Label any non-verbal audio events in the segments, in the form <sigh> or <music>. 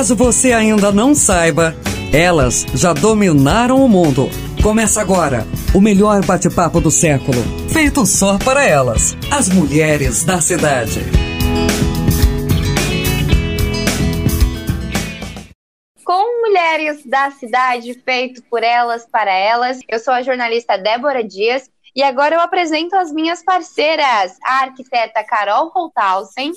Caso você ainda não saiba, elas já dominaram o mundo. Começa agora o melhor bate-papo do século, feito só para elas, as mulheres da cidade. Com mulheres da cidade, feito por elas, para elas. Eu sou a jornalista Débora Dias e agora eu apresento as minhas parceiras, a arquiteta Carol Holthausen.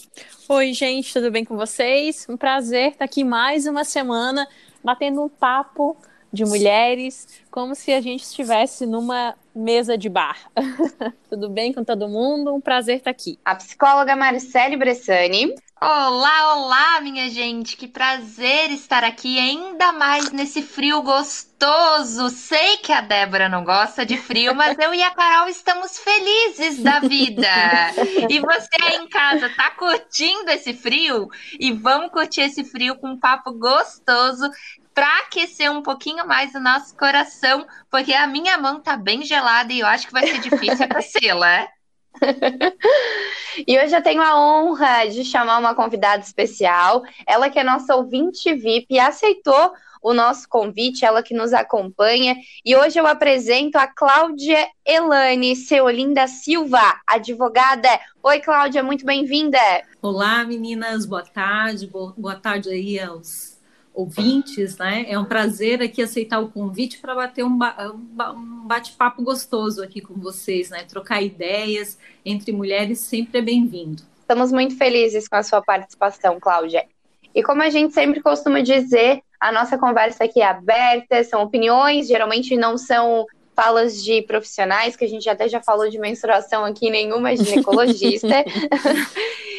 Oi, gente, tudo bem com vocês? Um prazer estar aqui mais uma semana batendo um papo de mulheres, como se a gente estivesse numa mesa de bar. <laughs> Tudo bem com todo mundo? Um prazer estar aqui. A psicóloga Marcele Bressani. Olá, olá, minha gente. Que prazer estar aqui, ainda mais nesse frio gostoso. Sei que a Débora não gosta de frio, mas eu e a Carol estamos felizes da vida. E você aí em casa tá curtindo esse frio? E vamos curtir esse frio com um papo gostoso para aquecer um pouquinho mais o nosso coração, porque a minha mão tá bem gelada e eu acho que vai ser difícil aquecê-la. <laughs> e hoje eu tenho a honra de chamar uma convidada especial, ela que é nossa ouvinte VIP e aceitou o nosso convite, ela que nos acompanha. E hoje eu apresento a Cláudia Elane Seolinda Silva, advogada. Oi, Cláudia, muito bem-vinda. Olá, meninas, boa tarde, boa tarde aí aos ouvintes, né? É um prazer aqui aceitar o convite para bater um, um bate-papo gostoso aqui com vocês, né? Trocar ideias entre mulheres sempre é bem-vindo. Estamos muito felizes com a sua participação, Cláudia. E como a gente sempre costuma dizer, a nossa conversa aqui é aberta, são opiniões, geralmente não são falas de profissionais, que a gente até já falou de menstruação aqui, nenhuma é <laughs> ginecologista. <laughs>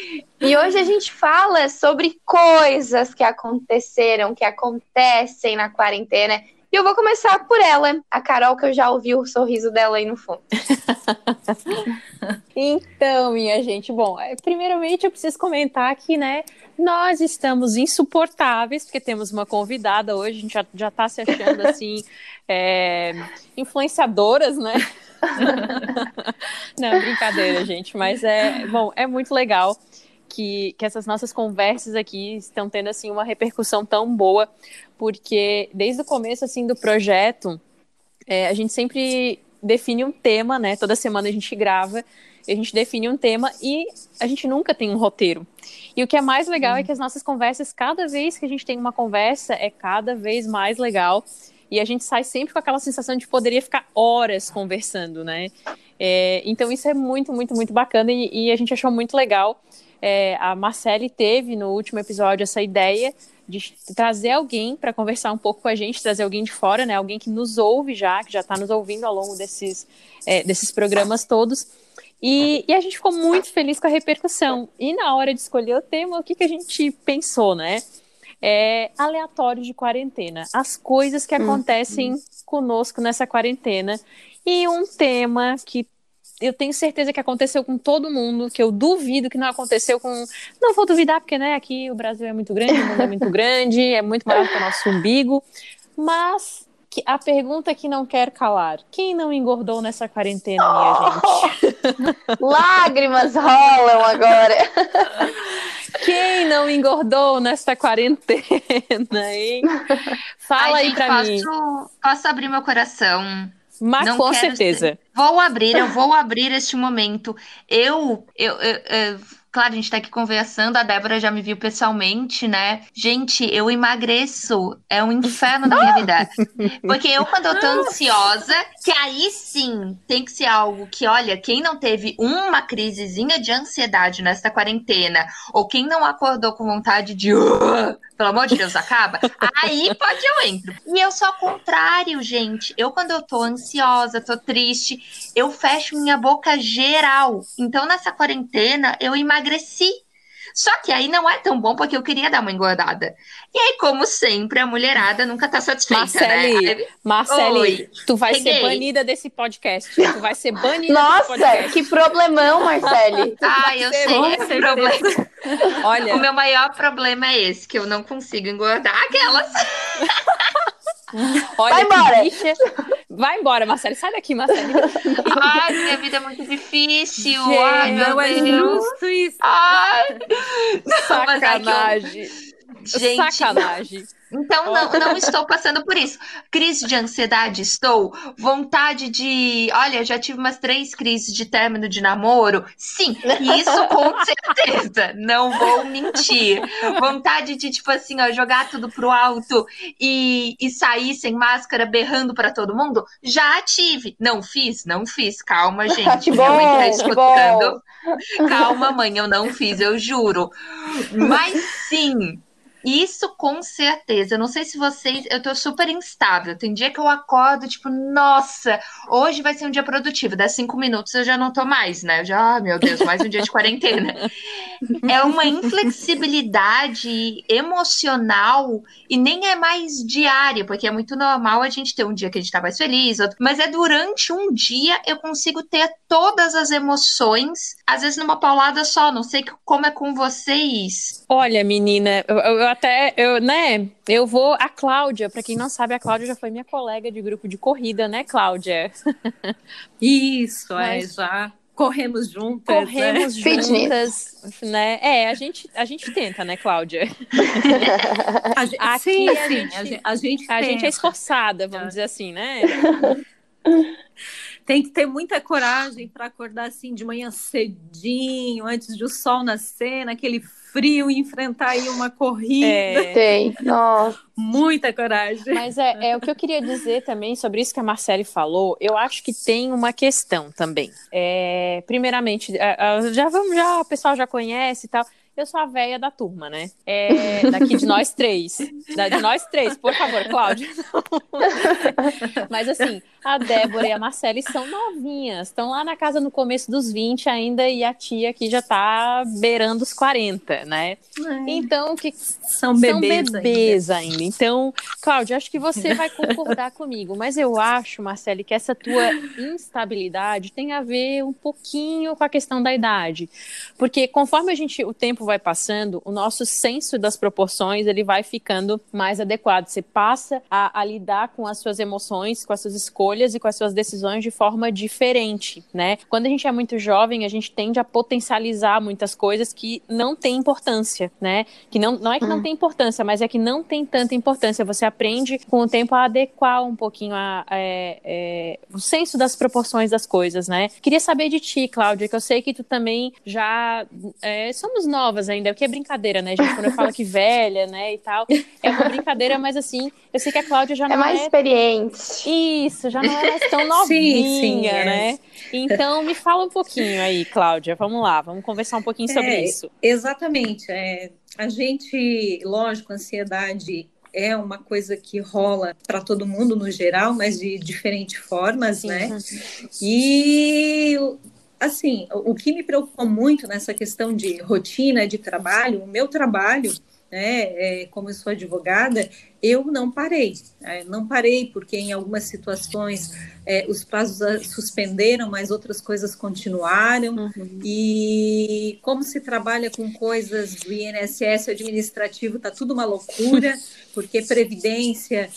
E hoje a gente fala sobre coisas que aconteceram, que acontecem na quarentena. E eu vou começar por ela, a Carol, que eu já ouvi o sorriso dela aí no fundo. <laughs> então, minha gente, bom, é, primeiramente eu preciso comentar que, né, nós estamos insuportáveis, porque temos uma convidada hoje, a gente já, já tá se achando assim, <laughs> é, influenciadoras, né? <laughs> Não, brincadeira, gente, mas é, bom, é muito legal que, que essas nossas conversas aqui estão tendo assim uma repercussão tão boa, porque desde o começo assim do projeto, é, a gente sempre define um tema, né? Toda semana a gente grava, a gente define um tema e a gente nunca tem um roteiro. E o que é mais legal é é que as nossas conversas, cada vez que a gente tem uma conversa, é cada vez mais legal. E a gente sai sempre com aquela sensação de poderia ficar horas conversando, né? É, então isso é muito, muito, muito bacana e, e a gente achou muito legal é, a Marcele teve no último episódio essa ideia de trazer alguém para conversar um pouco com a gente, trazer alguém de fora, né? Alguém que nos ouve já, que já está nos ouvindo ao longo desses, é, desses programas todos. E, e, a gente ficou muito feliz com a repercussão. E na hora de escolher o tema, o que, que a gente pensou, né? É aleatório de quarentena. As coisas que hum, acontecem hum. conosco nessa quarentena. E um tema que eu tenho certeza que aconteceu com todo mundo, que eu duvido que não aconteceu com. Não vou duvidar, porque né, aqui o Brasil é muito grande, o mundo é muito grande, é muito maior que o nosso umbigo. Mas que a pergunta que não quer calar: quem não engordou nessa quarentena, minha oh! gente? <laughs> Lágrimas rolam agora. Quem não engordou nesta quarentena, hein? <laughs> Fala Ai, aí gente, pra posso, mim. Posso abrir meu coração? Mas não com certeza. Ser. Vou abrir, eu vou abrir este momento. Eu, eu, eu, eu Claro, a gente tá aqui conversando, a Débora já me viu pessoalmente, né? Gente, eu emagreço. É um inferno na minha vida. <laughs> Porque eu, quando eu tô ansiosa, que aí sim tem que ser algo que, olha, quem não teve uma crisezinha de ansiedade nesta quarentena, ou quem não acordou com vontade de. Uh, pelo amor de Deus, acaba. aí pode eu entro. E eu sou ao contrário, gente. Eu, quando eu tô ansiosa, tô triste, eu fecho minha boca geral. Então, nessa quarentena, eu emagreci emagreci. Só que aí não é tão bom porque eu queria dar uma engordada. E aí, como sempre, a mulherada nunca tá satisfeita, Marcele, né? Marcele, Oi, tu vai ser banida desse podcast. Tu vai ser banida Nossa, que problemão, Marcele. <laughs> ah, eu sei, esse problema. <laughs> Olha, o meu maior problema é esse, que eu não consigo engordar aquelas. Olha, vai embora. Bicha. Vai embora, Marcelo. Sai daqui, Marcelo. <laughs> Ai, minha vida é muito difícil. Gente, Ai, não é justo isso. Ai. Sacanagem. Gente, Sacanagem. Então, não, não estou passando por isso. Crise de ansiedade, estou. Vontade de. Olha, já tive umas três crises de término de namoro. Sim, isso com <laughs> certeza. Não vou mentir. Vontade de, tipo assim, ó, jogar tudo pro alto e, e sair sem máscara berrando para todo mundo? Já tive. Não fiz? Não fiz. Calma, <laughs> gente. Que Minha mãe tá bom, escutando. Calma, mãe, eu não fiz, eu juro. Mas sim. Isso com certeza. Eu não sei se vocês. Eu tô super instável. Tem dia que eu acordo, tipo, nossa, hoje vai ser um dia produtivo. Dá cinco minutos eu já não tô mais, né? Eu já, ah, meu Deus, mais um dia de quarentena. <laughs> É uma inflexibilidade emocional e nem é mais diária, porque é muito normal a gente ter um dia que a gente tá mais feliz, outro... mas é durante um dia eu consigo ter todas as emoções, às vezes numa paulada só. Não sei como é com vocês. Olha, menina, eu, eu até, eu, né? Eu vou. A Cláudia, para quem não sabe, a Cláudia já foi minha colega de grupo de corrida, né, Cláudia? <laughs> Isso, Mas- é, já corremos juntas. Corremos né? <laughs> juntas, né? É, a gente, a gente tenta, né, Cláudia? <laughs> A gente, Aqui sim, a sim, gente- a gente, a gente A gente é esforçada, vamos dizer assim, né? Tem que ter muita coragem para acordar assim de manhã cedinho, antes de o sol nascer, naquele frio, e enfrentar aí uma corrida. É, Tem. Nossa. Muita coragem. Mas é, é o que eu queria dizer também sobre isso que a Marcele falou. Eu acho que tem uma questão também. É, primeiramente, a- a- já vamos, já o pessoal já conhece e tal. Eu sou a véia da turma, né? É, daqui de nós três. Da, de nós três, por favor, Cláudia. <laughs> Mas assim, a Débora e a Marcele são novinhas. Estão lá na casa no começo dos 20 ainda e a tia aqui já tá beirando os 40, né? Então, o que, São bebês, são bebês ainda. Então, Cláudia, acho que você vai concordar <laughs> comigo, mas eu acho, Marcele, que essa tua instabilidade tem a ver um pouquinho com a questão da idade. Porque conforme a gente, o tempo vai passando, o nosso senso das proporções, ele vai ficando mais adequado. Você passa a, a lidar com as suas emoções, com as suas escolhas e com as suas decisões de forma diferente, né? Quando a gente é muito jovem, a gente tende a potencializar muitas coisas que não têm importância, né? Que não, não é que não tem importância, mas é que não tem tanta importância. Você aprende com o tempo a adequar um pouquinho a, é, é, o senso das proporções das coisas, né? Queria saber de ti, Cláudia, que eu sei que tu também já é, somos novas ainda, o que é brincadeira, né, gente? Quando eu falo que <laughs> velha, né, e tal, é uma brincadeira, mas assim, eu sei que a Cláudia já É não mais é experiente. isso, já não é mais tão <laughs> novinha, sim, é. né? Então me fala um pouquinho aí, Cláudia. Vamos lá, vamos conversar um pouquinho sobre É, isso. Exatamente. É, a gente, lógico, a ansiedade é uma coisa que rola para todo mundo no geral, mas de diferentes formas, né? E assim, o o que me preocupou muito nessa questão de rotina de trabalho, o meu trabalho, né, é, como eu sou advogada, eu não parei, né, não parei porque em algumas situações é, os prazos suspenderam, mas outras coisas continuaram. Uhum. E como se trabalha com coisas do INSS administrativo, tá tudo uma loucura, <laughs> porque previdência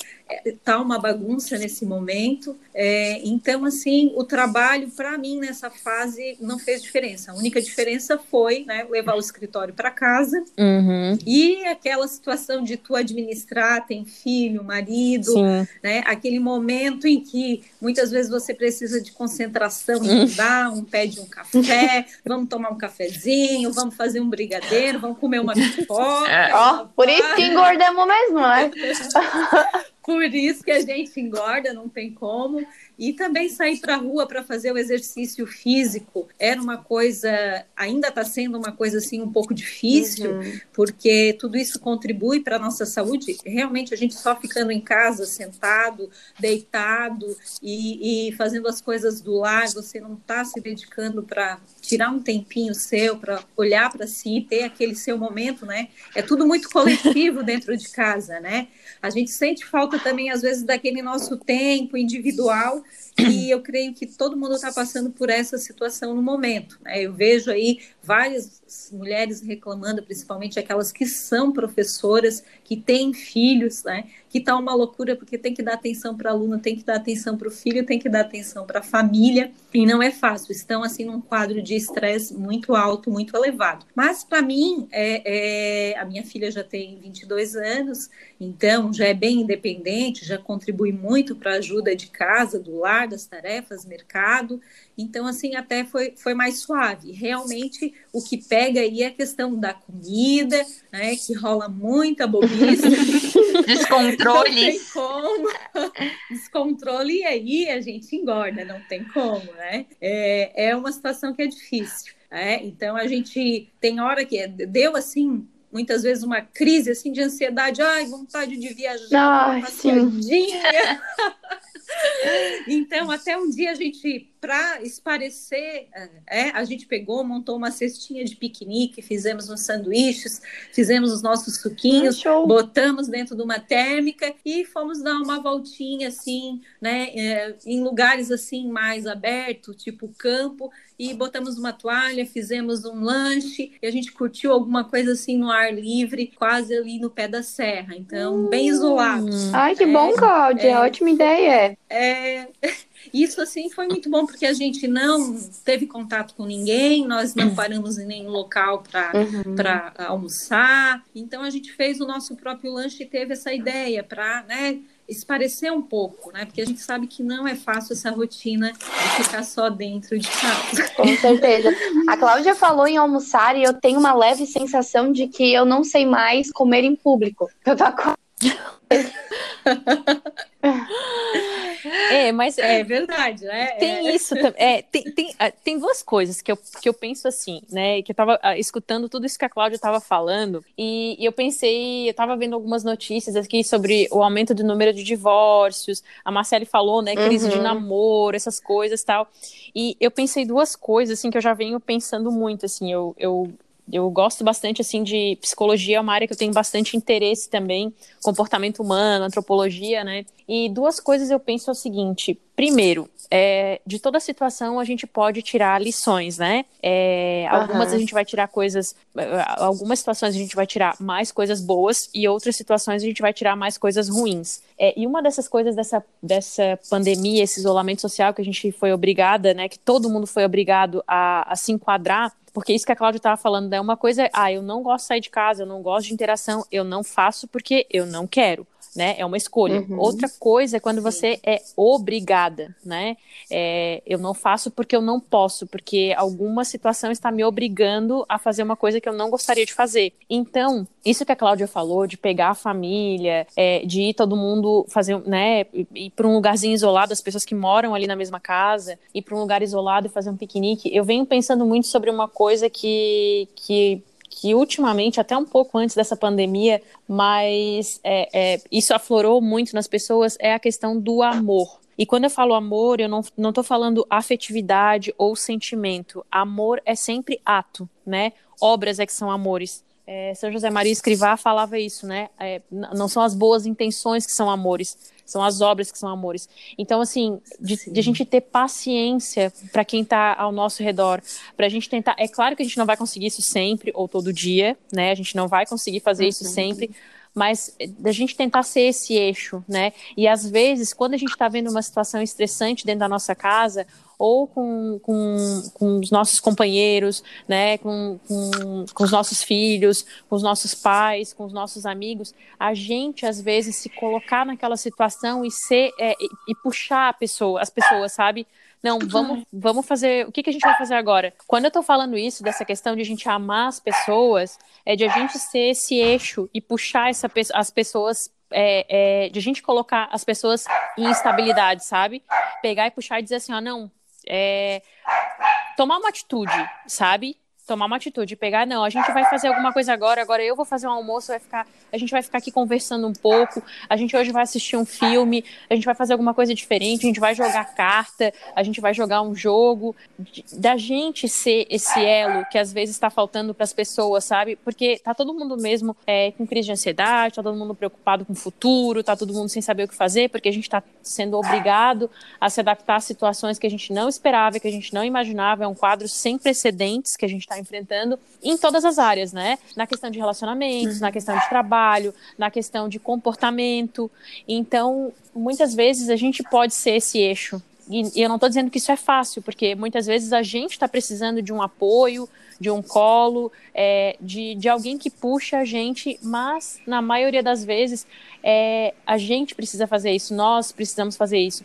tá uma bagunça nesse momento. É, então, assim, o trabalho para mim nessa fase não fez diferença. A única diferença foi né, levar o escritório para casa Uhum, e aquela situação de tu administrar, tem filho, marido, sim. né? Aquele momento em que muitas vezes você precisa de concentração em estudar, um pede um café, <laughs> vamos tomar um cafezinho, vamos fazer um brigadeiro, vamos comer uma pipoca. É. Ó, por isso que engordamos mesmo, né? <laughs> Por isso que a gente engorda, não tem como. E também sair para a rua para fazer o exercício físico era uma coisa, ainda está sendo uma coisa assim um pouco difícil, Uhum. porque tudo isso contribui para a nossa saúde. Realmente, a gente só ficando em casa, sentado, deitado e, e fazendo as coisas do lar, você não está se dedicando para tirar um tempinho seu, para olhar para si, ter aquele seu momento, né? É tudo muito <laughs> coletivo dentro de casa, né? A gente sente falta também, às vezes, daquele nosso tempo individual e eu creio que todo mundo está passando por essa situação no momento. Né? Eu vejo aí várias mulheres reclamando, principalmente aquelas que são professoras, que têm filhos, né? Que está uma loucura porque tem que dar atenção para a aluna, tem que dar atenção para o filho, tem que dar atenção para a família, e não é fácil. Estão assim num quadro de estresse muito alto, muito elevado. Mas para mim, é, é, a minha filha já tem 22 anos, então já é bem independente, já contribui muito para a ajuda de casa, do lar, das tarefas, mercado. Então, assim, até foi, foi mais suave. Realmente, o que pega aí é a questão da comida, né? Que rola muita <laughs> bobice. Descontrole. Não tem como. <laughs> Descontrole e aí a gente engorda, não tem como, né? É, é uma situação que é difícil. É, então a gente tem hora que deu assim muitas vezes uma crise assim de ansiedade, ai, vontade de viajar, Ai, sim. <laughs> Então, até um dia a gente, para esparecer, é, a gente pegou, montou uma cestinha de piquenique, fizemos uns sanduíches, fizemos os nossos suquinhos, Hum, show. botamos dentro de uma térmica e fomos dar uma voltinha assim, né, é, em lugares assim mais abertos, tipo campo, e botamos uma toalha, fizemos um lanche, e a gente curtiu alguma coisa assim no ar livre, quase ali no pé da serra. Então, bem isolado. Ai, que É, bom, Cláudia. é. Ótima ideia. É, <laughs> isso assim foi muito bom porque a gente não teve contato com ninguém, nós não paramos em nenhum local para Uhum. para almoçar. Então a gente fez o nosso próprio lanche e teve essa ideia para, né, esparecer um pouco, né? Porque a gente sabe que não é fácil essa rotina de ficar só dentro de casa. Com certeza. A Cláudia falou em almoçar e eu tenho uma leve sensação de que eu não sei mais comer em público. Eu tô. <laughs> É, <laughs> mas É verdade, né? Tem É. isso também. É, tem, tem, ah, tem duas coisas que eu, que eu penso assim, né? Que eu tava ah, escutando tudo isso que a Cláudia tava falando, e, e eu pensei, eu tava vendo algumas notícias aqui sobre o aumento do número de divórcios. A Marcele falou, né? Crise de Uhum. namoro, essas coisas tal. E eu pensei duas coisas, assim, que eu já venho pensando muito, assim, eu. eu eu gosto bastante assim de psicologia, é uma área que eu tenho bastante interesse também, comportamento humano, antropologia, né? E duas coisas eu penso é o seguinte: primeiro, é, de toda situação a gente pode tirar lições, né? É, algumas Aham. a gente vai tirar coisas, algumas situações a gente vai tirar mais coisas boas e outras situações a gente vai tirar mais coisas ruins. É, e uma dessas coisas dessa, dessa pandemia, esse isolamento social que a gente foi obrigada, né? Que todo mundo foi obrigado a, a se enquadrar. Porque isso que a Cláudia estava falando, né? Uma coisa é, ah, eu não gosto de sair de casa, eu não gosto de interação, eu não faço porque eu não quero, né? É uma escolha. Uhum. Outra coisa é quando você é obrigada, né? É, eu não faço porque eu não posso, porque alguma situação está me obrigando a fazer uma coisa que eu não gostaria de fazer. Então, isso que a Cláudia falou, de pegar a família, é, de ir todo mundo fazer, né? Ir para um lugarzinho isolado, as pessoas que moram ali na mesma casa, ir para um lugar isolado e fazer um piquenique. Eu venho pensando muito sobre uma coisa que. que que ultimamente, até um pouco antes dessa pandemia, mas é, é, isso aflorou muito nas pessoas, é a questão do amor. E quando eu falo amor, eu não, não falando afetividade ou sentimento. Amor é sempre ato, né? Obras é que são amores. É, São José Maria Escrivá falava isso, né? É, não são as boas intenções que são amores, são as obras que são amores. Então, assim, de, de a gente ter paciência para quem tá ao nosso redor, para a gente tentar. É claro que a gente não vai conseguir isso sempre ou todo dia, né? A gente não vai conseguir fazer isso sempre, mas da gente tentar ser esse eixo, né? E às vezes, quando a gente está vendo uma situação estressante dentro da nossa casa, ou com, com, com os nossos companheiros, né? Com, com, com os nossos filhos, com os nossos pais, com os nossos amigos, a gente às vezes se colocar naquela situação e ser é, e, puxar a pessoa, as pessoas, sabe? Não, vamos, vamos fazer. O que, que a gente vai fazer agora? Quando eu tô falando isso, dessa questão de a gente amar as pessoas, é de a gente ser esse eixo e puxar essa, as pessoas. é, é, de a gente colocar as pessoas em instabilidade, sabe? Pegar e puxar e dizer assim: ó, não, é, tomar uma atitude, sabe? tomar uma atitude, pegar, não, a gente vai fazer alguma coisa agora, agora eu vou fazer um almoço, vai ficar, a gente vai ficar aqui conversando um pouco, a gente hoje vai assistir um filme, a gente vai fazer alguma coisa diferente, a gente vai jogar carta, a gente vai jogar um jogo, da gente ser esse elo que às vezes está faltando para as pessoas, sabe? Porque tá todo mundo mesmo é, com crise de ansiedade, tá todo mundo preocupado com o futuro, tá todo mundo sem saber o que fazer, porque a gente está sendo obrigado a se adaptar a situações que a gente não esperava, que a gente não imaginava, é um quadro sem precedentes que a gente está enfrentando em todas as áreas, né? Na questão de relacionamentos, na questão de trabalho, na questão de comportamento. Então, muitas vezes a gente pode ser esse eixo. E eu não estou dizendo que isso é fácil, porque muitas vezes a gente está precisando de um apoio, de um colo, é, de, de alguém que puxa a gente, mas na maioria das vezes é, a gente precisa fazer isso, nós precisamos fazer isso.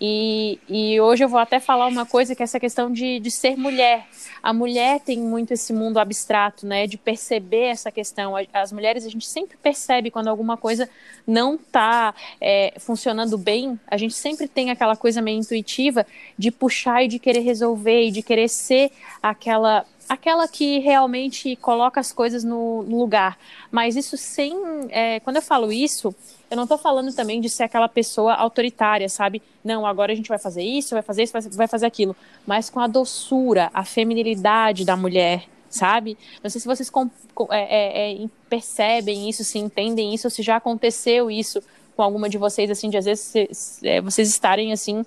E, e hoje eu vou até falar uma coisa que é essa questão de, de ser mulher. A mulher tem muito esse mundo abstrato, né? De perceber essa questão. As mulheres, a gente sempre percebe quando alguma coisa não está é, funcionando bem. A gente sempre tem aquela coisa meio intuitiva de puxar e de querer resolver e de querer ser aquela aquela que realmente coloca as coisas no, no lugar. Mas isso sem. É, quando eu falo isso, eu não estou falando também de ser aquela pessoa autoritária, sabe? Não, agora a gente vai fazer isso, vai fazer isso, vai fazer aquilo. Mas com a doçura, a feminilidade da mulher, sabe? Não sei se vocês é, é, é, percebem isso, se entendem isso, se já aconteceu isso com alguma de vocês, assim, de às vezes é, vocês estarem, assim,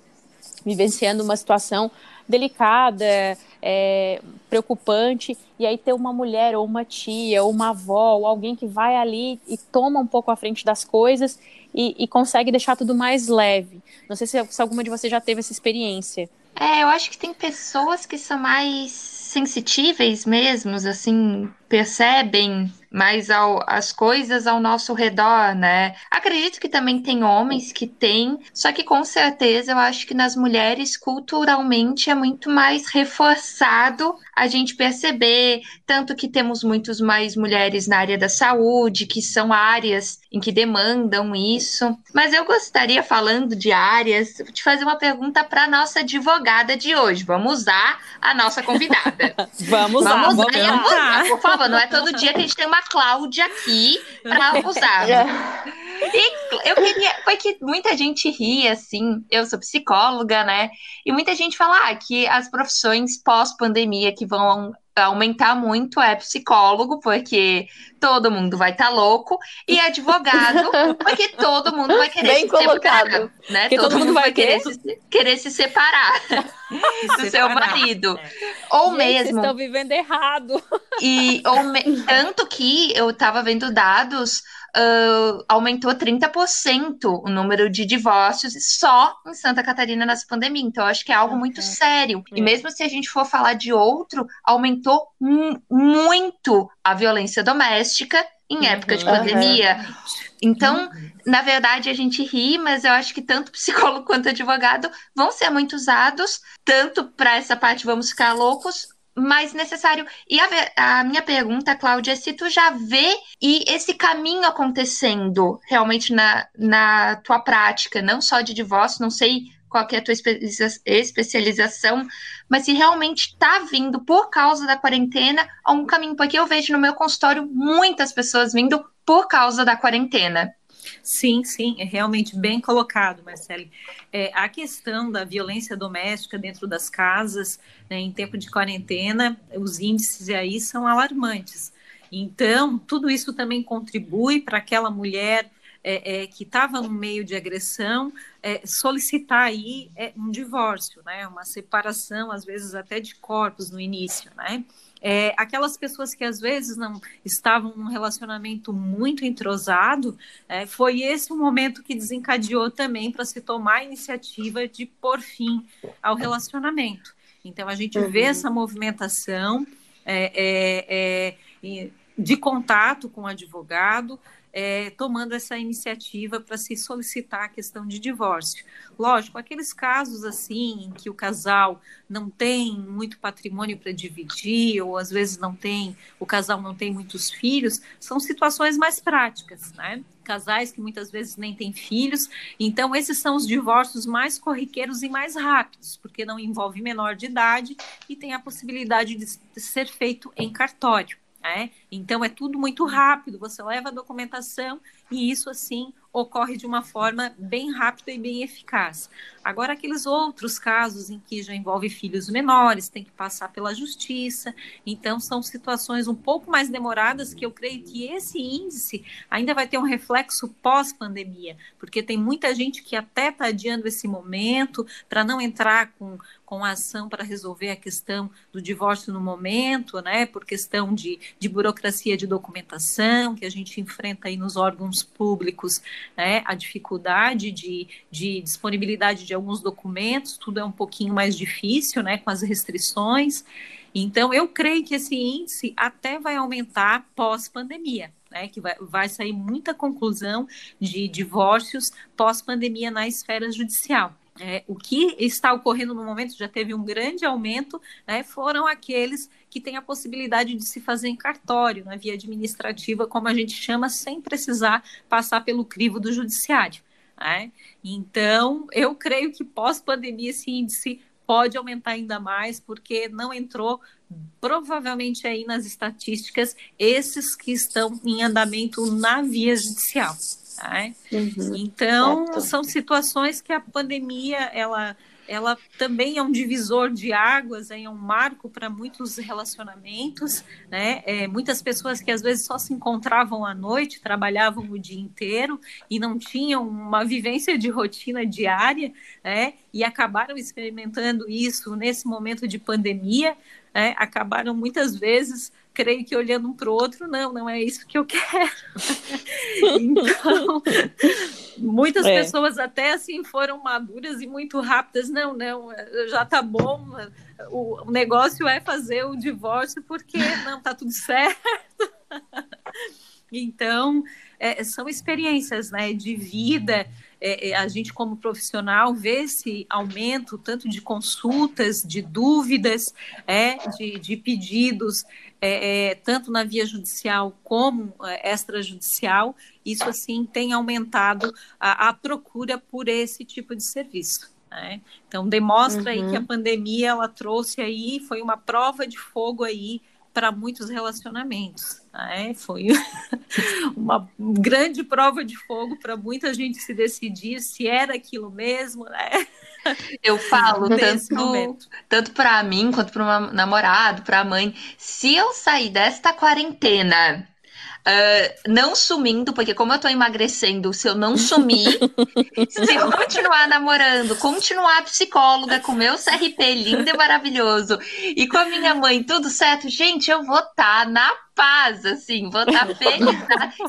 vivenciando uma situação delicada, é, preocupante, e aí ter uma mulher, ou uma tia, ou uma avó, ou alguém que vai ali e toma um pouco à frente das coisas e, e consegue deixar tudo mais leve. Não sei se, se alguma de vocês já teve essa experiência. É, eu acho que tem pessoas que são mais sensitíveis mesmo, assim, percebem mais ao, as coisas ao nosso redor, né? Acredito que também tem homens que têm, só que com certeza eu acho que nas mulheres culturalmente é muito mais reforçado a gente perceber, tanto que temos muitos mais mulheres na área da saúde, que são áreas em que demandam isso. Mas eu gostaria, falando de áreas, de fazer uma pergunta para nossa advogada de hoje. Vamos usar a nossa convidada. <laughs> vamos, vamos usar, vamos usar, por favor. Não é todo dia que a gente tem uma Cláudia aqui para usar. <laughs> E eu queria. Foi que muita gente ri, assim. Eu sou psicóloga, né? E muita gente fala ah, que as profissões pós-pandemia que vão aumentar muito é psicólogo, porque todo mundo vai estar tá louco, e advogado, <laughs> porque todo mundo vai querer Bem se colocado. separar. Né? Todo, todo, mundo vai querer, se, querer se separar <laughs> do seu marido. É. Ou Gente, mesmo. Vocês estão vivendo errado. E, ou me... Tanto que eu estava vendo dados uh, aumentou 30% o número de divórcios só em Santa Catarina nessa pandemia. Então, eu acho que é algo muito sério. E mesmo se a gente for falar de outro, aumentou muito a violência doméstica em época de pandemia. Então, uhum. na verdade, a gente ri, mas eu acho que tanto <laughs> psicólogo quanto advogado vão ser muito usados, tanto para essa parte vamos ficar loucos, mais necessário. E a, a, minha pergunta, Cláudia, é se tu já vê e esse caminho acontecendo realmente na, na tua prática, não só de divórcio, não sei qual é a tua especialização, mas se realmente está vindo por causa da quarentena algum caminho, porque eu vejo no meu consultório muitas pessoas vindo por causa da quarentena. Sim, sim, é realmente bem colocado, Marcele. É, a questão da violência doméstica dentro das casas, né, em tempo de quarentena, os índices aí são alarmantes. Então, tudo isso também contribui para aquela mulher é, é, que estava no meio de agressão é, solicitar aí é, um divórcio, né, uma separação, às vezes até de corpos no início, né? É, aquelas pessoas que às vezes não estavam num relacionamento muito entrosado, é, foi esse o momento que desencadeou também para se tomar a iniciativa de pôr fim ao relacionamento. Então a gente uhum. vê essa movimentação. É, é, é de contato com o advogado, é, tomando essa iniciativa para se solicitar a questão de divórcio. Lógico, aqueles casos assim em que o casal não tem muito patrimônio para dividir, ou às vezes não tem, o casal não tem muitos filhos, são situações mais práticas, né? Casais que muitas vezes nem têm filhos, então esses são os divórcios mais corriqueiros e mais rápidos, porque não envolve menor de idade e tem a possibilidade de ser feito em cartório. Né? Então é tudo muito rápido, você leva a documentação e isso assim ocorre de uma forma bem rápida e bem eficaz. Agora, aqueles outros casos em que já envolve filhos menores, tem que passar pela justiça, então são situações um pouco mais demoradas que eu creio que esse índice ainda vai ter um reflexo pós-pandemia, porque tem muita gente que até está adiando esse momento para não entrar com, com a ação para resolver a questão do divórcio no momento, né, por questão de, de burocracia de documentação que a gente enfrenta aí nos órgãos públicos né, a dificuldade de, de disponibilidade de alguns documentos, tudo é um pouquinho mais difícil, né, com as restrições. Então, eu creio que esse índice até vai aumentar pós-pandemia. Né, que vai, vai sair muita conclusão de divórcios pós-pandemia na esfera judicial. É, o que está ocorrendo no momento já teve um grande aumento, né, foram aqueles que têm a possibilidade de se fazer em cartório, na via administrativa, como a gente chama, sem precisar passar pelo crivo do judiciário. Né? Então, eu creio que pós-pandemia esse índice pode aumentar ainda mais, porque não entrou provavelmente aí nas estatísticas esses que estão em andamento na via judicial. Né? Uhum, então, certo. são situações que a pandemia ela, ela também é um divisor de águas, é um marco para muitos relacionamentos, né? É, muitas pessoas que às vezes só se encontravam à noite, trabalhavam o dia inteiro e não tinham uma vivência de rotina diária, né? E acabaram experimentando isso nesse momento de pandemia, né? acabaram muitas vezes creio que olhando um para o outro, não, não é isso que eu quero. <laughs> então, muitas é. pessoas até assim foram maduras e muito rápidas, não, não, já tá bom, o, o negócio é fazer o divórcio porque não tá tudo certo. <laughs> então, é, são experiências né, de vida. É, é, a gente, como profissional, vê esse aumento tanto de consultas, de dúvidas, é, de, de pedidos é, é, tanto na via judicial como é, extrajudicial, isso assim tem aumentado a, a procura por esse tipo de serviço. Né? Então demonstra uhum. aí que a uhum. pandemia ela trouxe aí foi uma prova de fogo aí para muitos relacionamentos. Né? Foi <laughs> uma grande prova de fogo para muita gente se decidir se era aquilo mesmo, né? Eu falo tanto, tanto para mim quanto para o namorado, para a mãe. Se eu sair desta quarentena Uh, não sumindo, porque como eu tô emagrecendo, se eu não sumir, <laughs> se eu continuar namorando, continuar psicóloga com meu CRP lindo e maravilhoso, e com a minha mãe tudo certo, gente, eu vou estar tá na paz, assim, vou estar tá <laughs> feliz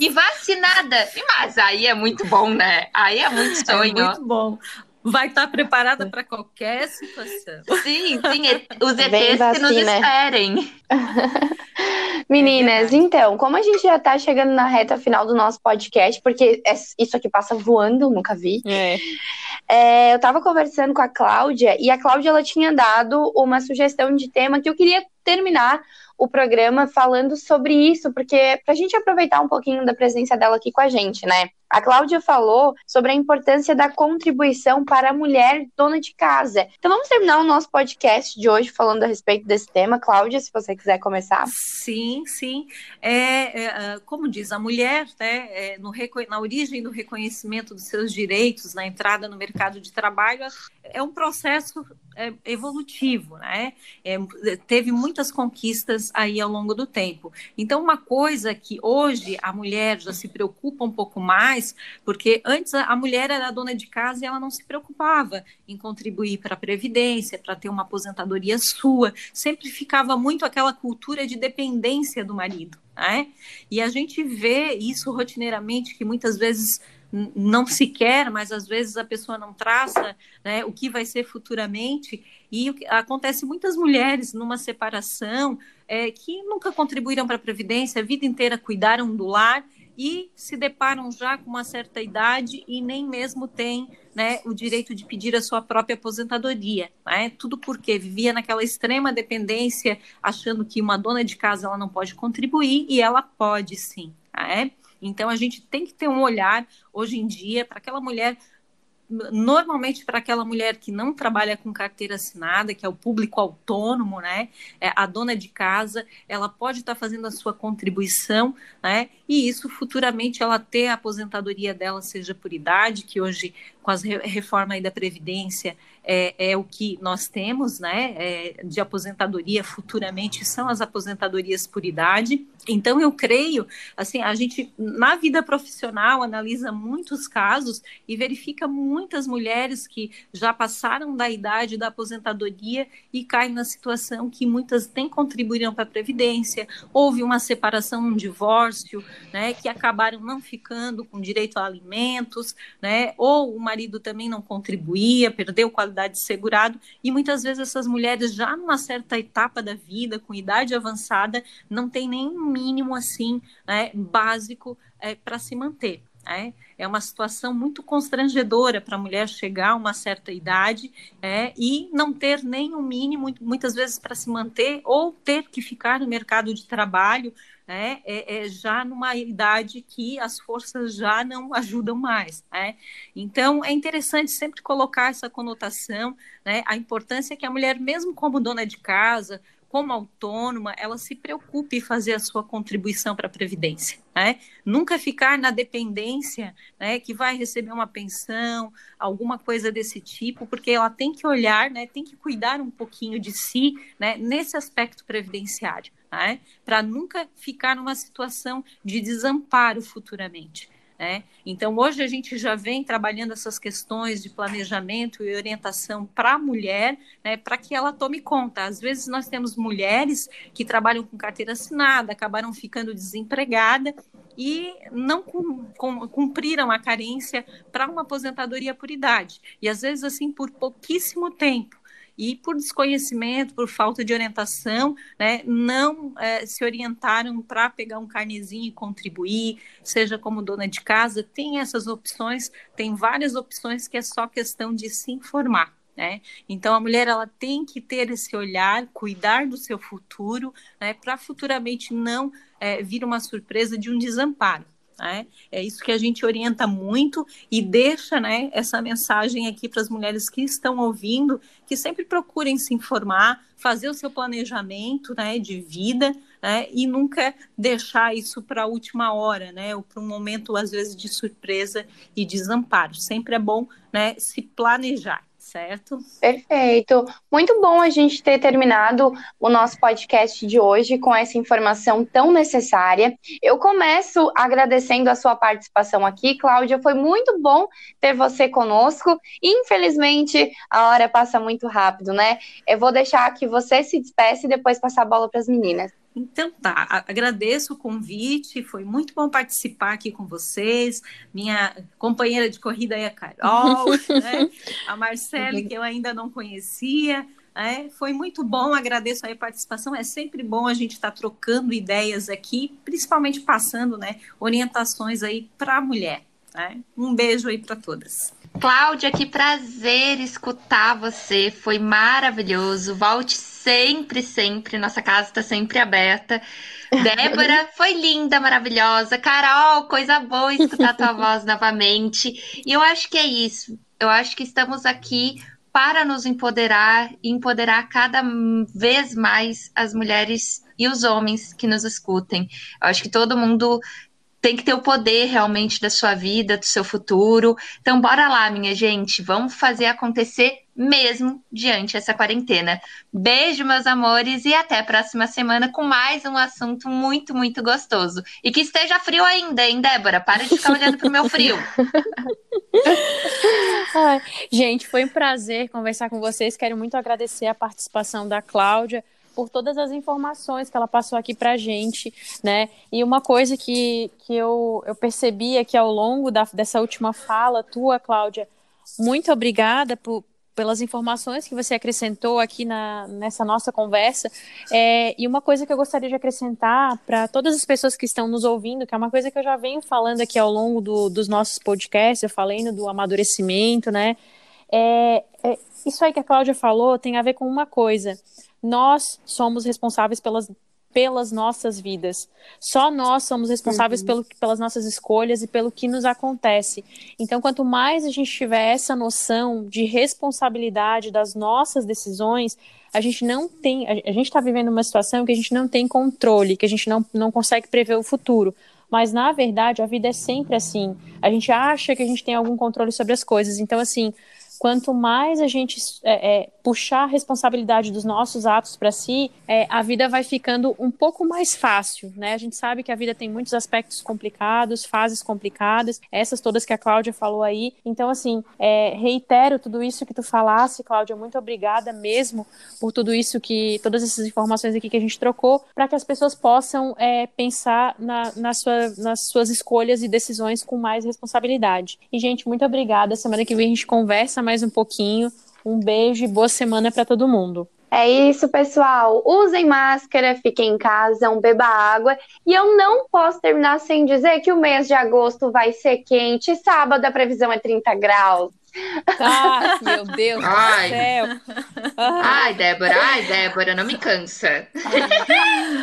e vacinada. Mas aí é muito bom, né? Aí é muito é sonho. É muito bom vai estar preparada para qualquer situação. Sim, sim, os ETs que nos esperem. <laughs> Meninas, é então, como a gente já está chegando na reta final do nosso podcast, porque é, isso aqui passa voando, nunca vi. É. É, eu estava conversando com a Cláudia e a Cláudia ela tinha dado uma sugestão de tema que eu queria terminar o programa falando sobre isso, porque para a gente aproveitar um pouquinho da presença dela aqui com a gente, né? A Cláudia falou sobre a importância da contribuição para a mulher dona de casa. Então vamos terminar o nosso podcast de hoje falando a respeito desse tema. Cláudia, se você quiser começar. Sim, sim. É, é como diz, a mulher, né, é, no, na origem do reconhecimento dos seus direitos, na entrada no mercado de trabalho, é um processo é, evolutivo, né? É, teve muitas conquistas aí ao longo do tempo. Então, uma coisa que hoje a mulher já se preocupa um pouco mais mais, porque antes a mulher era dona de casa e ela não se preocupava em contribuir para a previdência, para ter uma aposentadoria sua, sempre ficava muito aquela cultura de dependência do marido, né? E a gente vê isso rotineiramente que muitas vezes não se quer, mas às vezes a pessoa não traça né, o que vai ser futuramente. E acontece muitas mulheres numa separação é, que nunca contribuíram para a Previdência, a vida inteira cuidaram do lar e se deparam já com uma certa idade e nem mesmo têm né, o direito de pedir a sua própria aposentadoria. Né? Tudo porque vivia naquela extrema dependência, achando que uma dona de casa ela não pode contribuir e ela pode sim. Né? Então a gente tem que ter um olhar hoje em dia para aquela mulher normalmente para aquela mulher que não trabalha com carteira assinada, que é o público autônomo, né? É, a dona de casa, ela pode estar tá fazendo a sua contribuição, né? E isso futuramente ela ter a aposentadoria dela, seja por idade, que hoje com as reforma aí da Previdência é, é, o que nós temos, né, é, de aposentadoria futuramente são as aposentadorias por idade. Então eu creio, assim, a gente na vida profissional analisa muitos casos e verifica muitas mulheres que já passaram da idade da aposentadoria e caem na situação que muitas nem contribuíram para a previdência, houve uma separação, um divórcio, né, que acabaram não ficando com direito a alimentos, né, ou o marido também não contribuía, perdeu qualidade de segurado, e muitas vezes essas mulheres, já numa certa etapa da vida, com idade avançada, não tem nem um mínimo assim né, básico é, para se manter. É, é uma situação muito constrangedora para a mulher chegar a uma certa idade é, e não ter nem o um mínimo, muitas vezes, para se manter, ou ter que ficar no mercado de trabalho né, é, é, já numa idade que as forças já não ajudam mais. Né? Então, é interessante sempre colocar essa conotação, né, a importância que a mulher, mesmo como dona de casa, como autônoma, ela se preocupe em fazer a sua contribuição para a Previdência. Né? Nunca ficar na dependência né, que vai receber uma pensão, alguma coisa desse tipo, porque ela tem que olhar, né, tem que cuidar um pouquinho de si né, nesse aspecto previdenciário né? para nunca ficar numa situação de desamparo futuramente. Né? Então, hoje a gente já vem trabalhando essas questões de planejamento e orientação para a mulher, né, para que ela tome conta. Às vezes, nós temos mulheres que trabalham com carteira assinada, acabaram ficando desempregada e não cumpriram a carência para uma aposentadoria por idade. E, às vezes, assim, por pouquíssimo tempo e por desconhecimento, por falta de orientação, né, não é, se orientaram para pegar um carnezinho e contribuir, seja como dona de casa, tem essas opções, tem várias opções que é só questão de se informar. Né? Então a mulher ela tem que ter esse olhar, cuidar do seu futuro, né, para futuramente não é, vir uma surpresa de um desamparo. Né? É isso que a gente orienta muito e deixa né, essa mensagem aqui para as mulheres que estão ouvindo, que sempre procurem se informar, fazer o seu planejamento né, de vida né, e nunca deixar isso para a última hora, né, ou para um momento, às vezes, de surpresa e desamparo. Sempre é bom né, se planejar certo? Perfeito. Muito bom a gente ter terminado o nosso podcast de hoje com essa informação tão necessária. Eu começo agradecendo a sua participação aqui, Cláudia. Foi muito bom ter você conosco. Infelizmente, a hora passa muito rápido, né? Eu vou deixar que você se despeça e depois passar a bola para as meninas. Então tá, agradeço o convite, foi muito bom participar aqui com vocês, minha companheira de corrida aí, a Carol, <laughs> né? a Marcele, que eu ainda não conhecia, é, foi muito bom, agradeço a participação. É sempre bom a gente estar tá trocando ideias aqui, principalmente passando né, orientações aí para a mulher. Né? Um beijo aí para todas. Cláudia, que prazer escutar você, foi maravilhoso. Volte sempre, sempre. Nossa casa está sempre aberta. Débora, <laughs> foi linda, maravilhosa. Carol, coisa boa escutar tua <laughs> voz novamente. E eu acho que é isso. Eu acho que estamos aqui para nos empoderar e empoderar cada vez mais as mulheres e os homens que nos escutem. Eu acho que todo mundo tem que ter o poder realmente da sua vida, do seu futuro. Então, bora lá, minha gente, vamos fazer acontecer mesmo diante dessa quarentena. Beijo, meus amores, e até a próxima semana com mais um assunto muito, muito gostoso. E que esteja frio ainda, hein, Débora? Para de ficar olhando pro meu frio. <laughs> Ai, gente, foi um prazer conversar com vocês. Quero muito agradecer a participação da Cláudia por todas as informações que ela passou aqui para a gente, né? E uma coisa que, que eu, eu percebi aqui ao longo da, dessa última fala tua, Cláudia, muito obrigada por, pelas informações que você acrescentou aqui na, nessa nossa conversa. É, e uma coisa que eu gostaria de acrescentar para todas as pessoas que estão nos ouvindo, que é uma coisa que eu já venho falando aqui ao longo do, dos nossos podcasts, eu falei do amadurecimento, né? É, é, isso aí que a Cláudia falou tem a ver com uma coisa. Nós somos responsáveis pelas pelas nossas vidas. Só nós somos responsáveis uhum. pelo, pelas nossas escolhas e pelo que nos acontece. Então, quanto mais a gente tiver essa noção de responsabilidade das nossas decisões, a gente não tem. A, gente está vivendo uma situação que a gente não tem controle, que a gente não, não consegue prever o futuro. Mas, na verdade, a vida é sempre assim. A gente acha que a gente tem algum controle sobre as coisas. Então, assim, quanto mais a gente é, é, puxar a responsabilidade dos nossos atos para si, é, a vida vai ficando um pouco mais fácil, né? A gente sabe que a vida tem muitos aspectos complicados, fases complicadas, essas todas que a Cláudia falou aí. Então, assim, é, reitero tudo isso que tu falasse, Cláudia, muito obrigada mesmo por tudo isso que, todas essas informações aqui que a gente trocou, para que as pessoas possam é, pensar na, na sua, nas suas escolhas e decisões com mais responsabilidade. E, gente, muito obrigada. Semana que vem a gente conversa mais um pouquinho. Um beijo e boa semana para todo mundo. É isso, pessoal. Usem máscara, fiquem em casa, um beba água. E eu não posso terminar sem dizer que o mês de agosto vai ser quente. Sábado a previsão é 30 graus. Ah, meu Deus ai. do céu. Ai, Débora, ai, Débora, não me cansa.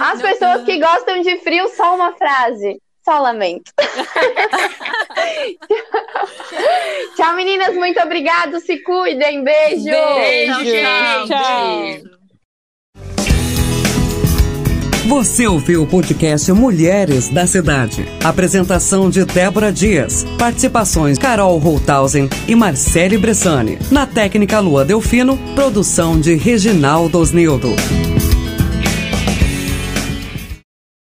As não, pessoas não. que gostam de frio, só uma frase. Só lamento. <laughs> tchau, meninas. Muito obrigado. Se cuidem. Beijo. Beijo. Beijo. Tchau. Você ouviu o podcast Mulheres da Cidade. Apresentação de Débora Dias. Participações Carol Holthausen e Marcele Bressani. Na técnica Lua Delfino, produção de Reginaldo Osnildo.